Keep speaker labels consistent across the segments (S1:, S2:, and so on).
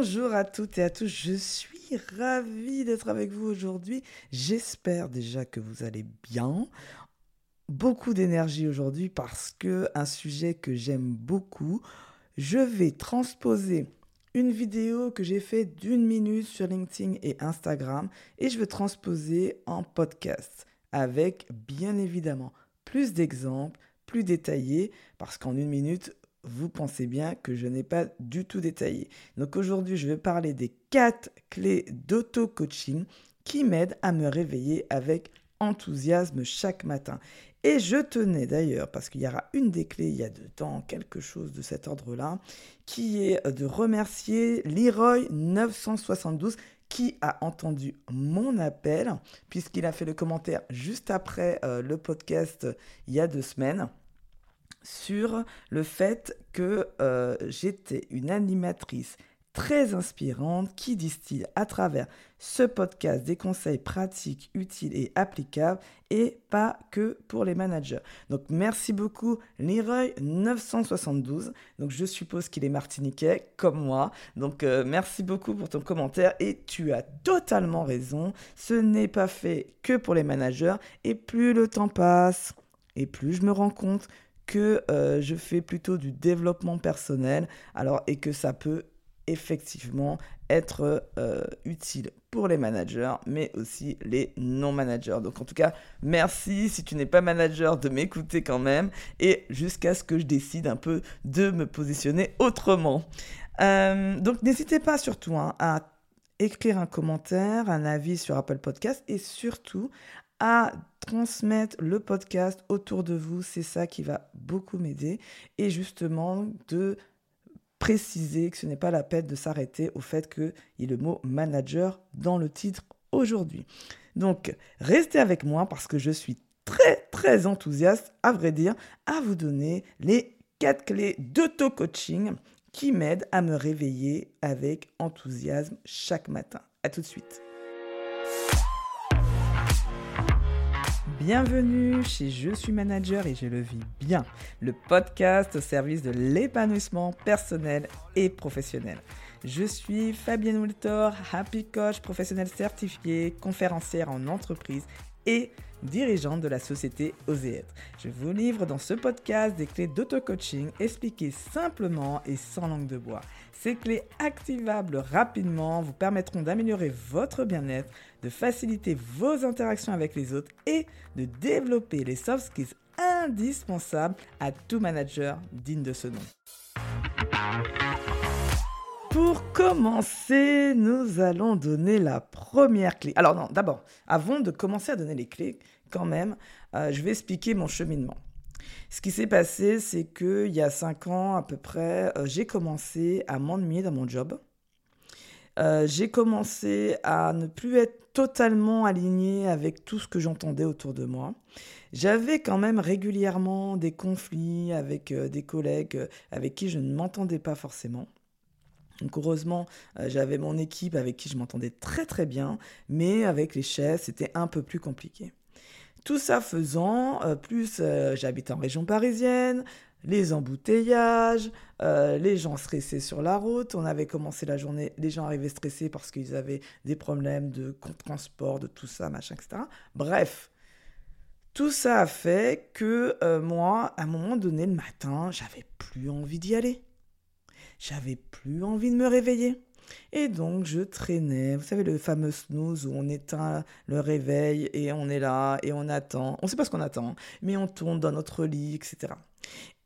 S1: Bonjour à toutes et à tous, je suis ravie d'être avec vous aujourd'hui. J'espère déjà que vous allez bien. Beaucoup d'énergie aujourd'hui parce que un sujet que j'aime beaucoup, je vais transposer une vidéo que j'ai faite d'une minute sur LinkedIn et Instagram et je vais transposer en podcast avec bien évidemment plus d'exemples, plus détaillés parce qu'en une minute, vous pensez bien que je n'ai pas du tout détaillé. Donc aujourd'hui, je vais parler des quatre clés d'auto-coaching qui m'aident à me réveiller avec enthousiasme chaque matin. Et je tenais d'ailleurs, parce qu'il y aura une des clés, il y a temps, quelque chose de cet ordre-là, qui est de remercier Leroy 972 qui a entendu mon appel, puisqu'il a fait le commentaire juste après euh, le podcast il y a deux semaines sur le fait que euh, j'étais une animatrice très inspirante qui distille à travers ce podcast des conseils pratiques, utiles et applicables et pas que pour les managers. Donc merci beaucoup Leroy 972. Donc je suppose qu'il est martiniquais comme moi. Donc euh, merci beaucoup pour ton commentaire et tu as totalement raison. Ce n'est pas fait que pour les managers et plus le temps passe et plus je me rends compte que euh, je fais plutôt du développement personnel, alors et que ça peut effectivement être euh, utile pour les managers, mais aussi les non-managers. Donc en tout cas, merci si tu n'es pas manager de m'écouter quand même, et jusqu'à ce que je décide un peu de me positionner autrement. Euh, donc n'hésitez pas surtout hein, à écrire un commentaire, un avis sur Apple Podcast, et surtout à transmettre le podcast autour de vous. C'est ça qui va beaucoup m'aider. Et justement, de préciser que ce n'est pas la peine de s'arrêter au fait qu'il y ait le mot manager dans le titre aujourd'hui. Donc, restez avec moi parce que je suis très, très enthousiaste, à vrai dire, à vous donner les quatre clés d'auto-coaching qui m'aident à me réveiller avec enthousiasme chaque matin. À tout de suite. Bienvenue chez Je suis manager et je le vis bien, le podcast au service de l'épanouissement personnel et professionnel. Je suis Fabienne Wiltor, Happy Coach professionnel certifié, conférencière en entreprise et dirigeante de la société Oser être. Je vous livre dans ce podcast des clés d'auto-coaching expliquées simplement et sans langue de bois. Ces clés activables rapidement vous permettront d'améliorer votre bien-être, de faciliter vos interactions avec les autres et de développer les soft skills indispensables à tout manager digne de ce nom. Pour commencer, nous allons donner la première clé. Alors non, d'abord, avant de commencer à donner les clés, quand même, euh, je vais expliquer mon cheminement. Ce qui s'est passé, c'est qu'il y a cinq ans à peu près, euh, j'ai commencé à m'ennuyer dans mon job. Euh, j'ai commencé à ne plus être totalement aligné avec tout ce que j'entendais autour de moi. J'avais quand même régulièrement des conflits avec des collègues avec qui je ne m'entendais pas forcément. Donc heureusement, j'avais mon équipe avec qui je m'entendais très très bien, mais avec les chefs, c'était un peu plus compliqué. Tout ça faisant, euh, plus euh, j'habite en région parisienne, les embouteillages, euh, les gens stressés sur la route. On avait commencé la journée, les gens arrivaient stressés parce qu'ils avaient des problèmes de transport, de tout ça, machin, etc. Bref, tout ça a fait que moi, à un moment donné, le matin, j'avais plus envie d'y aller. J'avais plus envie de me réveiller. Et donc, je traînais. Vous savez, le fameux snooze où on éteint le réveil et on est là et on attend. On ne sait pas ce qu'on attend, mais on tourne dans notre lit, etc.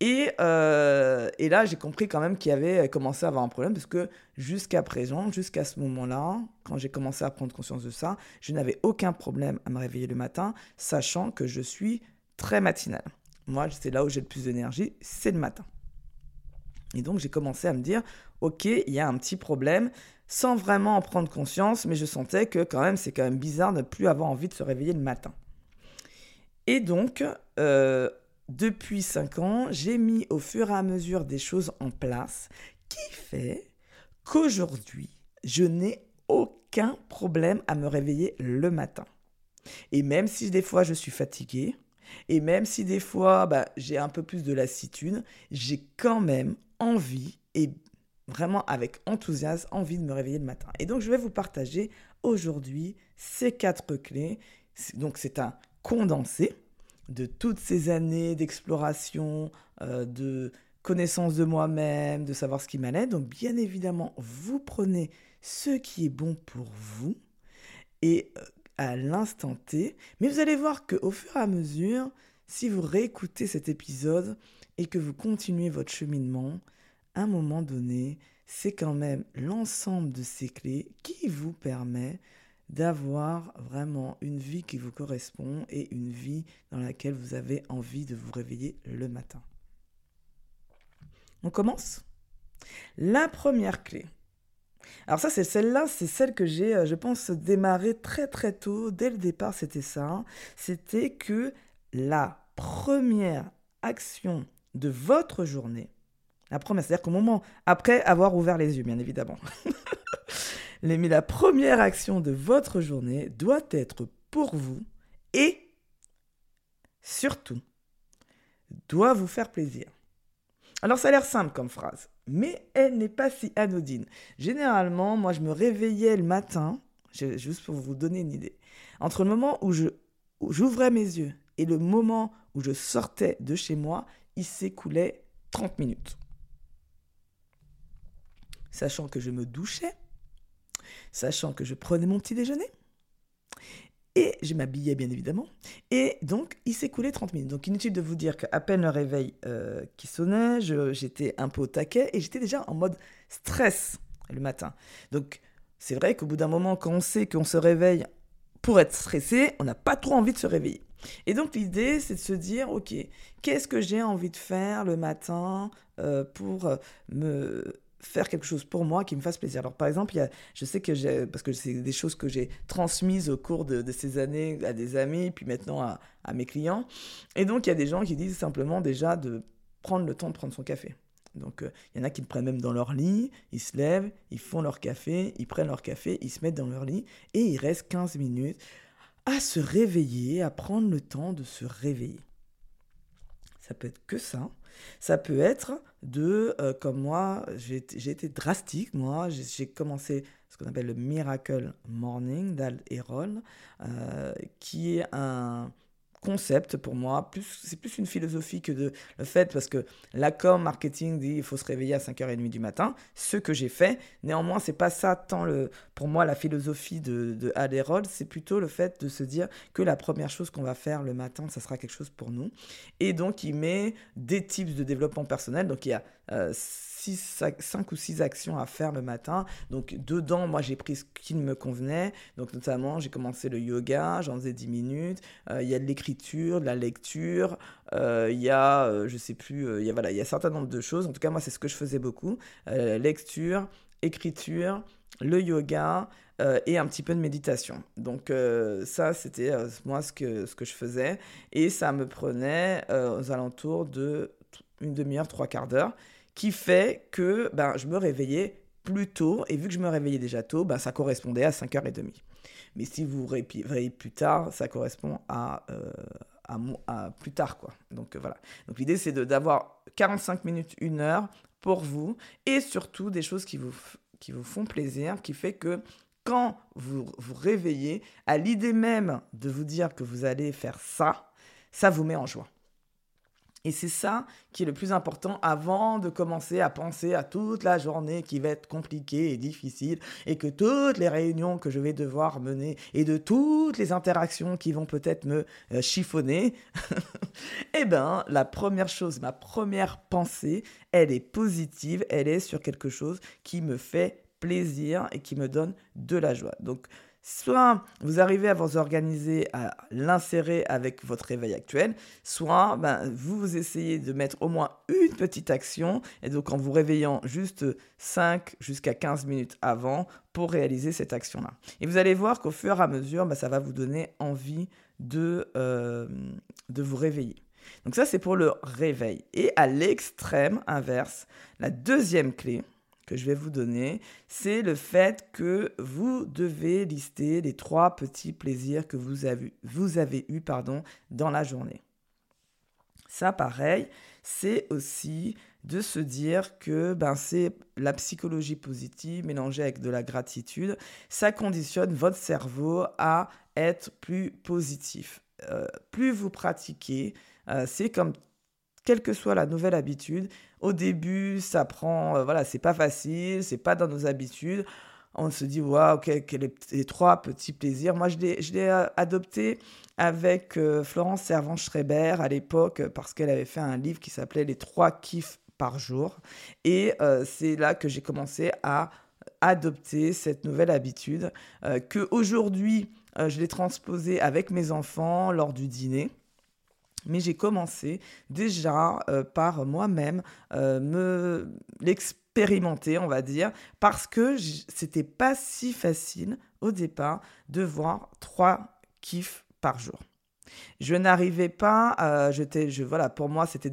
S1: Et, euh, et là, j'ai compris quand même qu'il y avait commencé à avoir un problème parce que jusqu'à présent, jusqu'à ce moment-là, quand j'ai commencé à prendre conscience de ça, je n'avais aucun problème à me réveiller le matin, sachant que je suis très matinale. Moi, c'est là où j'ai le plus d'énergie, c'est le matin. Et donc j'ai commencé à me dire, ok, il y a un petit problème, sans vraiment en prendre conscience, mais je sentais que quand même c'est quand même bizarre de ne plus avoir envie de se réveiller le matin. Et donc, euh, depuis 5 ans, j'ai mis au fur et à mesure des choses en place qui fait qu'aujourd'hui, je n'ai aucun problème à me réveiller le matin. Et même si des fois je suis fatiguée, et même si des fois bah, j'ai un peu plus de lassitude, j'ai quand même envie et vraiment avec enthousiasme envie de me réveiller le matin. Et donc je vais vous partager aujourd'hui ces quatre clés. Donc c'est un condensé de toutes ces années d'exploration, euh, de connaissance de moi-même, de savoir ce qui m'allait. Donc bien évidemment, vous prenez ce qui est bon pour vous et euh, l'instant T. Mais vous allez voir qu'au fur et à mesure, si vous réécoutez cet épisode et que vous continuez votre cheminement, à un moment donné, c'est quand même l'ensemble de ces clés qui vous permet d'avoir vraiment une vie qui vous correspond et une vie dans laquelle vous avez envie de vous réveiller le matin. On commence? La première clé. Alors ça, c'est celle-là, c'est celle que j'ai, euh, je pense, démarré très très tôt. Dès le départ, c'était ça. C'était que la première action de votre journée, la première, c'est-à-dire qu'au moment, après avoir ouvert les yeux, bien évidemment, mais la première action de votre journée doit être pour vous et surtout doit vous faire plaisir. Alors ça a l'air simple comme phrase, mais elle n'est pas si anodine. Généralement, moi je me réveillais le matin, juste pour vous donner une idée, entre le moment où j'ouvrais mes yeux et le moment où je sortais de chez moi, il s'écoulait 30 minutes. Sachant que je me douchais, sachant que je prenais mon petit déjeuner, et je m'habillais bien évidemment. Et donc, il s'est coulé 30 minutes. Donc, inutile de vous dire qu'à peine le réveil euh, qui sonnait, j'étais un peu au taquet et j'étais déjà en mode stress le matin. Donc, c'est vrai qu'au bout d'un moment, quand on sait qu'on se réveille pour être stressé, on n'a pas trop envie de se réveiller. Et donc, l'idée, c'est de se dire, OK, qu'est-ce que j'ai envie de faire le matin euh, pour me faire quelque chose pour moi qui me fasse plaisir. Alors par exemple, y a, je sais que j'ai, parce que c'est des choses que j'ai transmises au cours de, ces années à des amis, puis maintenant à, mes clients. Et donc il y a des gens qui disent simplement déjà de prendre le temps de prendre son café. Donc euh, il y en a qui le prennent même dans leur lit, ils se lèvent, ils font leur café, ils prennent leur café, ils se mettent dans leur lit et il reste 15 minutes à se réveiller, à prendre le temps de se réveiller. Ça peut être que ça. Ça peut être de, euh, comme moi, j'ai été drastique, moi, j'ai commencé ce qu'on appelle le Miracle Morning d'Al Erol, euh, qui est un, concept pour moi. Plus, c'est plus une philosophie que de le fait, parce que l'accord marketing dit il faut se réveiller à 5h30 du matin, ce que j'ai fait. Néanmoins, c'est pas ça tant le, pour moi la philosophie de, de c'est plutôt le fait de se dire que la première chose qu'on va faire le matin, ça sera quelque chose pour nous. Et donc, il met des types de développement personnel. Donc, il y a euh, 5 ou 6 actions à faire le matin. Donc dedans, moi j'ai pris ce qui me convenait. Donc notamment, j'ai commencé le yoga, j'en faisais 10 minutes. Euh, il y a de l'écriture, de la lecture. Euh, il y a, euh, je sais plus, il y a voilà, il y a un certain nombre de choses. En tout cas, moi c'est ce que je faisais beaucoup. lecture, écriture, le yoga et un petit peu de méditation. Donc ça, c'était moi ce que, ce que je faisais. Et ça me prenait aux alentours de une demi-heure, trois quarts d'heure qui fait que ben, je me réveillais plus tôt, et vu que je me réveillais déjà tôt, ben, ça correspondait à 5h30. Mais si vous réveillez plus tard, ça correspond à, euh, à, plus tard. quoi. Donc euh, voilà. Donc l'idée, c'est d'avoir 45 minutes, une heure pour vous, et surtout des choses qui vous, qui vous font plaisir, qui fait que quand vous vous réveillez, à l'idée même de vous dire que vous allez faire ça, ça vous met en joie. Et c'est ça qui est le plus important avant de commencer à penser à toute la journée qui va être compliquée et difficile et que toutes les réunions que je vais devoir mener et de toutes les interactions qui vont peut-être me euh, chiffonner, eh bien, la première chose, ma première pensée, elle est positive, elle est sur quelque chose qui me fait plaisir et qui me donne de la joie. Donc, Soit vous arrivez à vous organiser, à l'insérer avec votre réveil actuel, soit ben, vous essayez de mettre au moins une petite action, et donc en vous réveillant juste 5 jusqu'à 15 minutes avant pour réaliser cette action-là. Et vous allez voir qu'au fur et à mesure, ben, ça va vous donner envie euh, de vous réveiller. Donc ça, c'est pour le réveil. Et à l'extrême inverse, la deuxième clé, je vais vous donner, c'est le fait que vous devez lister les trois petits plaisirs que vous avez, vous avez eu pardon, dans la journée. Ça, pareil, c'est aussi de se dire que ben, c'est la psychologie positive mélangée avec de la gratitude. Ça conditionne votre cerveau à être plus positif. Euh, plus vous pratiquez, euh, c'est comme quelle que soit la nouvelle habitude. Au début, ça prend, euh, voilà, c'est pas facile, c'est pas dans nos habitudes. On se dit, waouh, quels les trois petits plaisirs. Moi, je l'ai adopté avec Florence Servan-Schreiber à l'époque parce qu'elle avait fait un livre qui s'appelait Les trois kiffs par jour. Et c'est là que j'ai commencé à adopter cette nouvelle habitude que aujourd'hui euh, je l'ai transposé avec mes enfants lors du dîner. Mais j'ai commencé déjà euh, par moi-même euh, me l'expérimenter, on va dire, parce que c'était pas si facile au départ de voir trois kiffs par jour. Je n'arrivais pas, à je, voilà, pour moi, c'était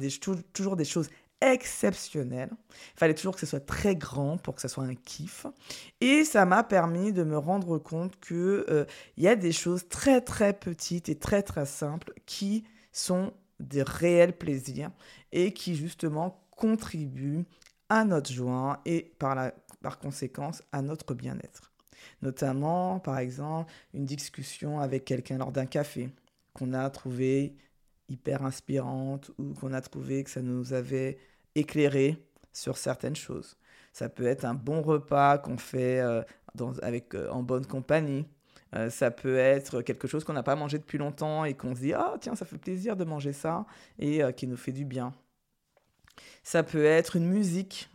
S1: toujours des choses exceptionnel. Il fallait toujours que ce soit très grand pour que ce soit un kiff. Et ça m'a permis de me rendre compte qu'il euh, y a des choses très très petites et très très simples qui sont des réels plaisirs et qui justement contribuent à notre joie et par, la, par conséquence à notre bien-être. Notamment, par exemple, une discussion avec quelqu'un lors d'un café qu'on a trouvé hyper inspirante ou qu'on a trouvé que ça nous avait éclairé sur certaines choses. Ça peut être un bon repas qu'on fait euh, dans, avec, euh, en bonne compagnie. Euh, ça peut être quelque chose qu'on n'a pas mangé depuis longtemps et qu'on se dit Ah, tiens, ça fait plaisir de manger ça et qui nous fait du bien. Ça peut être une musique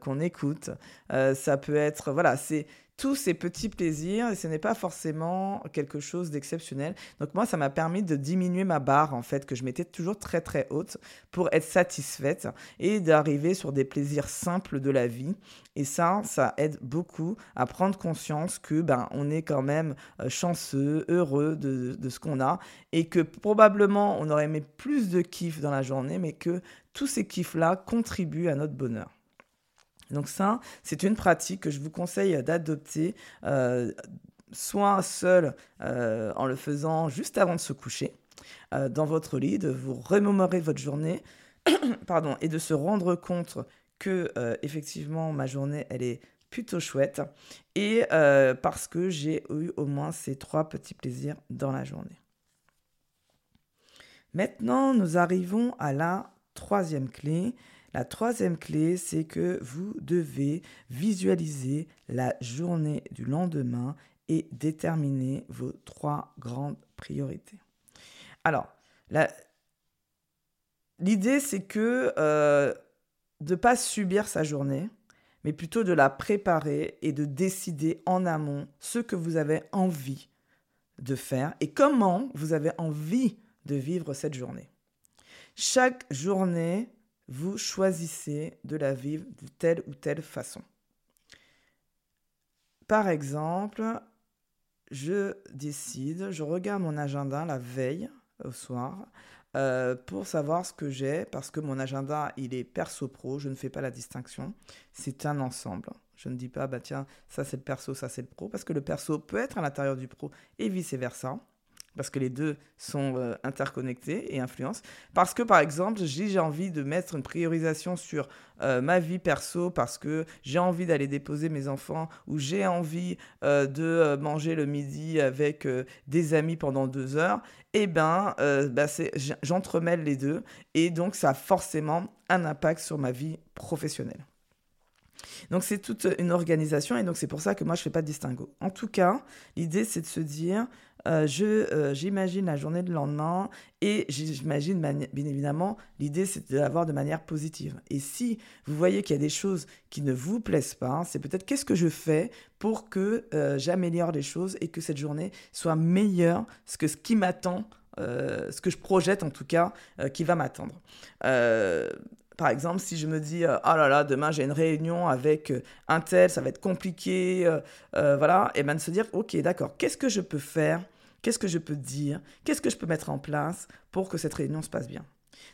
S1: qu'on écoute. ça peut être, voilà, c'est tous ces petits plaisirs et ce n'est pas forcément quelque chose d'exceptionnel. Donc moi, ça m'a permis de diminuer ma barre en fait que je mettais toujours très très haute pour être satisfaite et d'arriver sur des plaisirs simples de la vie. Et ça, ça aide beaucoup à prendre conscience que ben on est quand même euh, chanceux, heureux de, ce qu'on a et que probablement on aurait aimé plus de kiff dans la journée, mais que tous ces kiffs là contribuent à notre bonheur. Donc ça, c'est une pratique que je vous conseille d'adopter, euh, soit seul euh, en le faisant juste avant de se coucher, euh, dans votre lit, de vous remémorer votre journée, et de se rendre compte que effectivement ma journée, elle est plutôt chouette, et parce que j'ai eu au moins ces trois petits plaisirs dans la journée. Maintenant, nous arrivons à la troisième clé. La troisième clé, c'est que vous devez visualiser la journée du lendemain et déterminer vos trois grandes priorités. Alors, l'idée, c'est que euh, de ne pas subir sa journée, mais plutôt de la préparer et de décider en amont ce que vous avez envie de faire et comment vous avez envie de vivre cette journée. Chaque journée vous choisissez de la vivre de telle ou telle façon. Par exemple, je décide, je regarde mon agenda la veille au soir euh, pour savoir ce que j'ai, parce que mon agenda, il est perso-pro, je ne fais pas la distinction, c'est un ensemble. Je ne dis pas, bah tiens, ça c'est le perso, ça c'est le pro, parce que le perso peut être à l'intérieur du pro et vice-versa parce que les deux sont euh, interconnectés et influencent. Parce que, par exemple, j'ai envie de mettre une priorisation sur euh, ma vie perso parce que j'ai envie d'aller déposer mes enfants ou j'ai envie euh, de manger le midi avec des amis pendant deux heures, eh ben, bah, j'entremêle les deux et donc ça a forcément un impact sur ma vie professionnelle. Donc c'est toute une organisation et donc c'est pour ça que moi je fais pas de distinguo. En tout cas, l'idée c'est de se dire euh, euh, j'imagine la journée de lendemain et j'imagine bien évidemment l'idée c'est de l'avoir de manière positive. Et si vous voyez qu'il y a des choses qui ne vous plaisent pas, c'est peut-être qu'est-ce que je fais pour que euh, j'améliore les choses et que cette journée soit meilleure que ce qui m'attend ce que je projette en tout cas, qui va m'attendre. Par exemple, si je me dis, euh, oh là là, demain j'ai une réunion avec euh, un tel, ça va être compliqué, euh, voilà, et bien de se dire, ok, d'accord, qu'est-ce que je peux faire? Qu'est-ce que je peux dire? Qu'est-ce que je peux mettre en place pour que cette réunion se passe bien?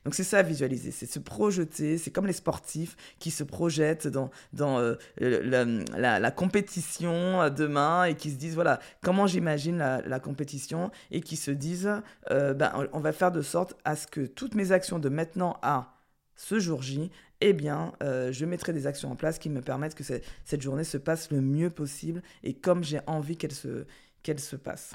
S1: Donc c'est ça visualiser, c'est se projeter, c'est comme les sportifs qui se projettent dans, dans la, compétition demain et qui se disent, voilà, comment j'imagine la, compétition et qui se disent, ben, on va faire de sorte à ce que toutes mes actions de maintenant à ce jour J, eh bien, euh, je mettrai des actions en place qui me permettent que cette journée se passe le mieux possible et comme j'ai envie qu'elle se, se passe.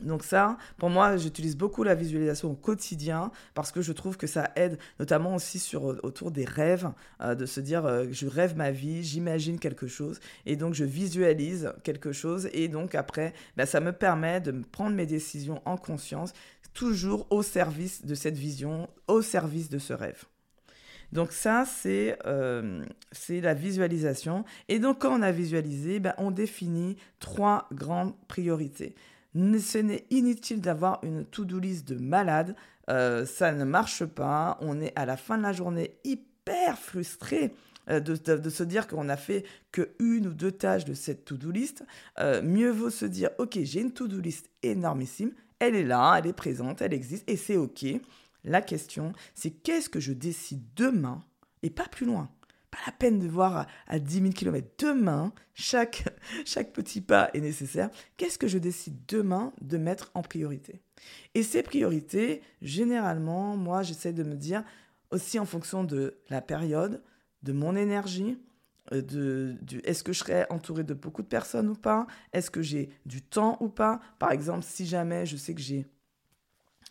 S1: Donc ça, pour moi, j'utilise beaucoup la visualisation au quotidien parce que je trouve que ça aide, notamment aussi sur autour des rêves, euh, de se dire euh, je rêve ma vie, j'imagine quelque chose et donc je visualise quelque chose et donc après, bah, ça me permet de prendre mes décisions en conscience, toujours au service de cette vision, au service de ce rêve. Donc ça, c'est euh, la visualisation. Et donc quand on a visualisé, bah, on définit trois grandes priorités ce n'est inutile d'avoir une to-do list de malade. Euh, ça ne marche pas. On est à la fin de la journée hyper frustré. Euh, de, se dire qu'on n'a fait que une ou deux tâches de cette to-do list, mieux vaut se dire ok j'ai une to-do list énormissime, elle est là, elle est présente, elle existe et c'est ok. La question c'est qu'est-ce que je décide demain et pas plus loin pas la peine de voir à, 10 000 km. Demain, chaque, chaque petit pas est nécessaire. Qu'est-ce que je décide demain de mettre en priorité? Et ces priorités, généralement, moi, j'essaie de me dire aussi en fonction de la période, de mon énergie, euh, est-ce que je serai entouré de beaucoup de personnes ou pas? Est-ce que j'ai du temps ou pas? Par exemple, si jamais je sais que j'ai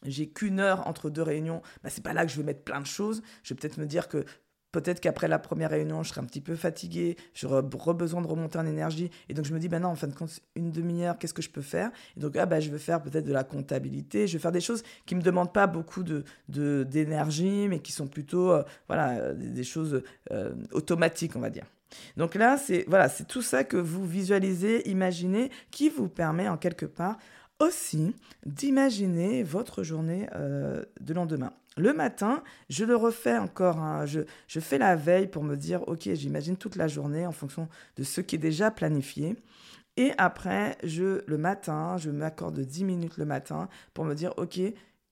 S1: j'ai qu'une heure entre deux réunions, bah, c'est pas là que je vais mettre plein de choses. Je vais peut-être me dire que Peut-être qu'après la première réunion, je serai un petit peu fatigué, j'aurai besoin de remonter en énergie. Et donc, je me dis, ben non, en fin de compte, une demi-heure, qu'est-ce que je peux faire? Et donc, ah, ben, je vais faire peut-être de la comptabilité, je vais faire des choses qui ne me demandent pas beaucoup d'énergie, de, d'énergie, mais qui sont plutôt euh, voilà, des, choses euh, automatiques, on va dire. Donc là, c'est voilà, c'est tout ça que vous visualisez, imaginez, qui vous permet en quelque part aussi d'imaginer votre journée euh, de lendemain. Le matin, je le refais encore, hein. je, fais la veille pour me dire, ok, j'imagine toute la journée en fonction de ce qui est déjà planifié. Et après, je, le matin, je m'accorde 10 minutes le matin pour me dire, ok,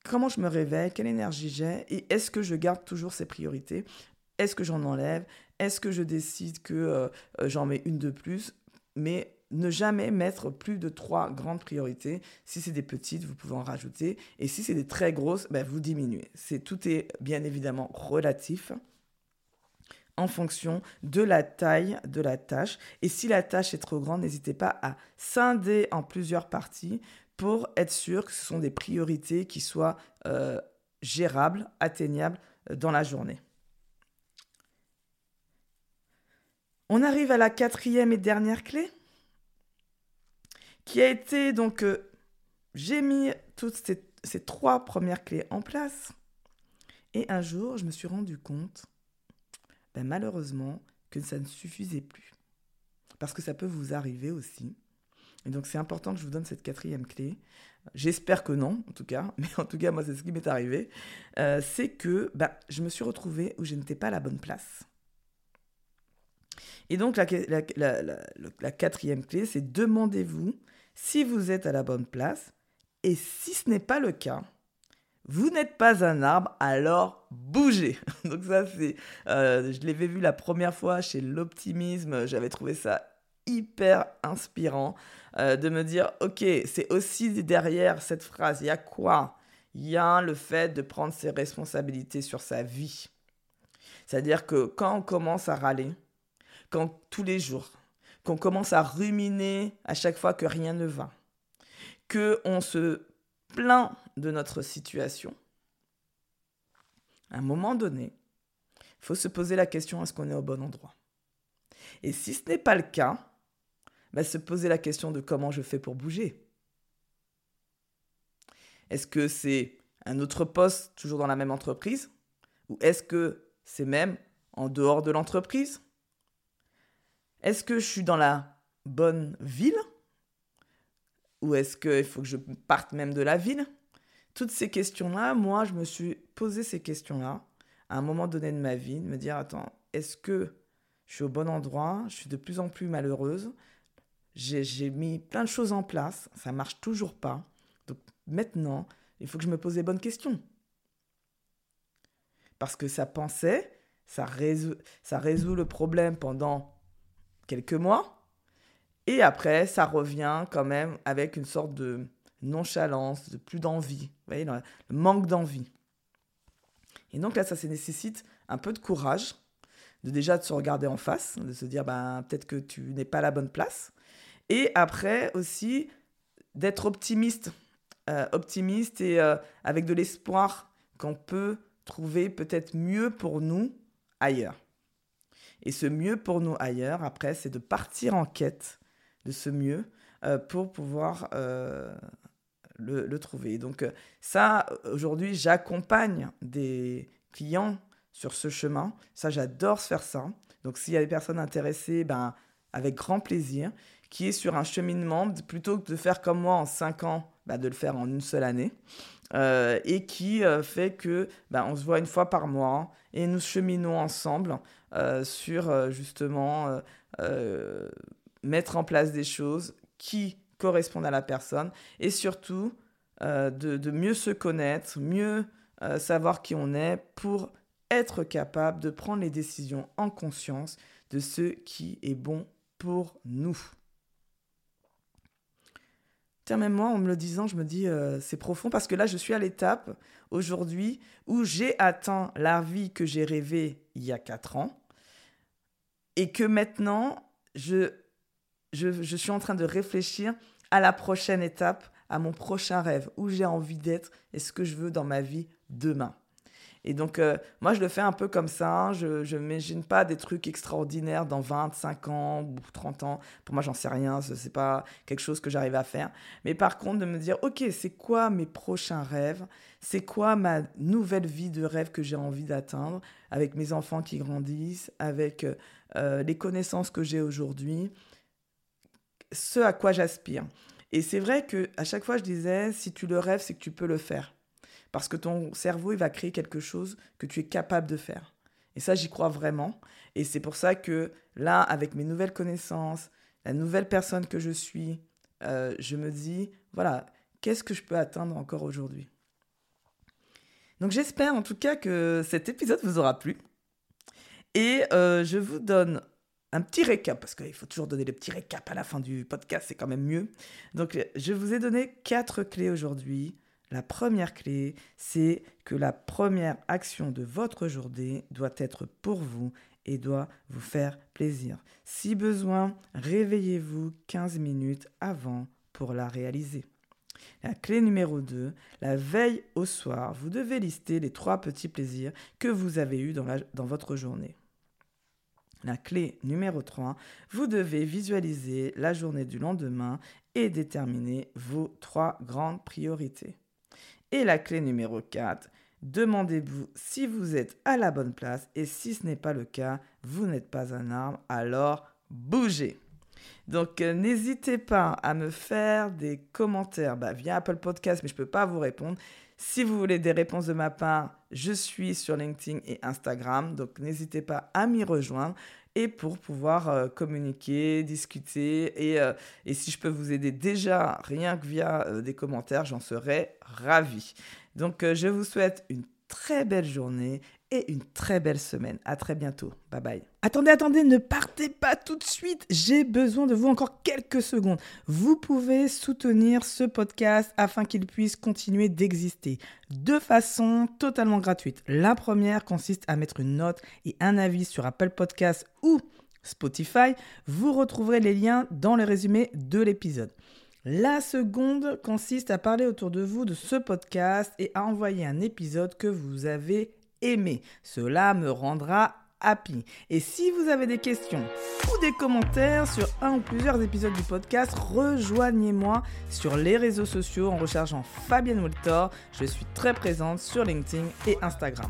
S1: comment je me réveille, quelle énergie j'ai, et est-ce que je garde toujours ces priorités? Est-ce que j'en enlève? Est-ce que je décide que euh, j'en mets une de plus? Mais ne jamais mettre plus de trois grandes priorités. Si c'est des petites, vous pouvez en rajouter. Et si c'est des très grosses, ben vous diminuez. C'est, tout est bien évidemment relatif en fonction de la taille de la tâche. Et si la tâche est trop grande, n'hésitez pas à scinder en plusieurs parties pour être sûr que ce sont des priorités qui soient euh, gérables, atteignables euh, dans la journée. On arrive à la quatrième et dernière clé qui a été donc euh, j'ai mis toutes ces, trois premières clés en place. Et un jour je me suis rendu compte ben, malheureusement que ça ne suffisait plus. Parce que ça peut vous arriver aussi. Et donc c'est important que je vous donne cette quatrième clé. J'espère que non en tout cas. Mais en tout cas moi c'est ce qui m'est arrivé. Euh, c'est que ben, je me suis retrouvée où je n'étais pas à la bonne place et donc la, quatrième clé, c'est demandez-vous si vous êtes à la bonne place. Et si ce n'est pas le cas, vous n'êtes pas un arbre, alors bougez. Donc ça, c'est, euh, je l'avais vu la première fois chez l'optimisme. J'avais trouvé ça hyper inspirant euh, de me dire, ok, c'est aussi derrière cette phrase, il y a quoi? Il y a le fait de prendre ses responsabilités sur sa vie. C'est-à-dire que quand on commence à râler, quand tous les jours, qu'on commence à ruminer à chaque fois que rien ne va, que on se plaint de notre situation, à un moment donné, il faut se poser la question est-ce qu'on est au bon endroit? Et si ce n'est pas le cas, bah, se poser la question de comment je fais pour bouger. Est-ce que c'est un autre poste toujours dans la même entreprise? Ou est-ce que c'est même en dehors de l'entreprise? Est-ce que je suis dans la bonne ville Ou est-ce qu'il faut que je parte même de la ville? Toutes ces questions-là, moi, je me suis posé ces questions-là à un moment donné de ma vie, de me dire, attends, est-ce que je suis au bon endroit? Je suis de plus en plus malheureuse. J'ai mis plein de choses en place, ça marche toujours pas. Donc maintenant, il faut que je me pose les bonnes questions. Parce que ça pensait, ça résout, ça résout le problème pendant quelques mois. Et après, ça revient quand même avec une sorte de nonchalance, de plus d'envie. Vous voyez, le manque d'envie. Et donc là, ça, nécessite un peu de courage de déjà de se regarder en face, de se dire ben, peut-être que tu n'es pas à la bonne place. Et après aussi d'être optimiste, euh, optimiste et euh, avec de l'espoir qu'on peut trouver peut-être mieux pour nous ailleurs. Et ce mieux pour nous ailleurs, après, c'est de partir en quête de ce mieux euh, pour pouvoir le, le, trouver. Donc ça, aujourd'hui, j'accompagne des clients sur ce chemin. Ça, j'adore faire ça. Donc, s'il y a des personnes intéressées, ben, avec grand plaisir, qui est sur un cheminement, plutôt que de faire comme moi en 5 ans, ben, de le faire en une seule année. Euh, et qui euh, fait que ben, on se voit une fois par mois et nous cheminons ensemble euh, sur justement mettre en place des choses qui correspondent à la personne et surtout de, mieux se connaître, mieux savoir qui on est pour être capable de prendre les décisions en conscience de ce qui est bon pour nous. Tiens, même moi, en me le disant, je me dis, euh, c'est profond parce que là, je suis à l'étape aujourd'hui où j'ai atteint la vie que j'ai rêvée il y a 4 ans et que maintenant, je, je, je suis en train de réfléchir à la prochaine étape, à mon prochain rêve, où j'ai envie d'être et ce que je veux dans ma vie demain. Et donc, euh, moi, je le fais un peu comme ça. Hein. Je ne m'imagine pas des trucs extraordinaires dans 25 ans ou 30 ans. Pour moi, j'en sais rien. Ce n'est pas quelque chose que j'arrive à faire. Mais par contre, de me dire, OK, c'est quoi mes prochains rêves? C'est quoi ma nouvelle vie de rêve que j'ai envie d'atteindre avec mes enfants qui grandissent, avec euh, les connaissances que j'ai aujourd'hui Ce à quoi j'aspire. Et c'est vrai que à chaque fois, je disais, si tu le rêves, c'est que tu peux le faire. Parce que ton cerveau, il va créer quelque chose que tu es capable de faire. Et ça, j'y crois vraiment. Et c'est pour ça que là, avec mes nouvelles connaissances, la nouvelle personne que je suis, euh, je me dis, voilà, qu'est-ce que je peux atteindre encore aujourd'hui? Donc j'espère en tout cas que cet épisode vous aura plu. Et euh, je vous donne un petit récap, parce qu'il faut toujours donner des petits récaps à la fin du podcast, c'est quand même mieux. Donc je vous ai donné quatre clés aujourd'hui la première clé, c'est que la première action de votre journée doit être pour vous et doit vous faire plaisir. Si besoin, réveillez-vous 15 minutes avant pour la réaliser. La clé numéro 2, la veille au soir, vous devez lister les trois petits plaisirs que vous avez eus dans votre journée. La clé numéro 3, vous devez visualiser la journée du lendemain et déterminer vos trois grandes priorités. Et la clé numéro 4, demandez-vous si vous êtes à la bonne place et si ce n'est pas le cas, vous n'êtes pas un arbre, alors bougez. Donc euh, n'hésitez pas à me faire des commentaires bah, via Apple Podcast, mais je ne peux pas vous répondre. Si vous voulez des réponses de ma part, je suis sur LinkedIn et Instagram, donc n'hésitez pas à m'y rejoindre et pour pouvoir euh, communiquer, discuter. Et, euh, et, si je peux vous aider déjà, rien que via euh, des commentaires, j'en serais ravi. Donc, je vous souhaite une très belle journée et une très belle semaine. À très bientôt. Bye bye. Attendez, attendez, ne partez pas tout de suite. J'ai besoin de vous encore quelques secondes. Vous pouvez soutenir ce podcast afin qu'il puisse continuer d'exister de façon totalement gratuite. La première consiste à mettre une note et un avis sur Apple Podcast ou Spotify. Vous retrouverez les liens dans le résumé de l'épisode. La seconde consiste à parler autour de vous de ce podcast et à envoyer un épisode que vous avez aimé. Cela me rendra happy. Et si vous avez des questions ou des commentaires sur un ou plusieurs épisodes du podcast, rejoignez-moi sur les réseaux sociaux en recherchant Fabienne Woltor. Je suis très présente sur LinkedIn et Instagram.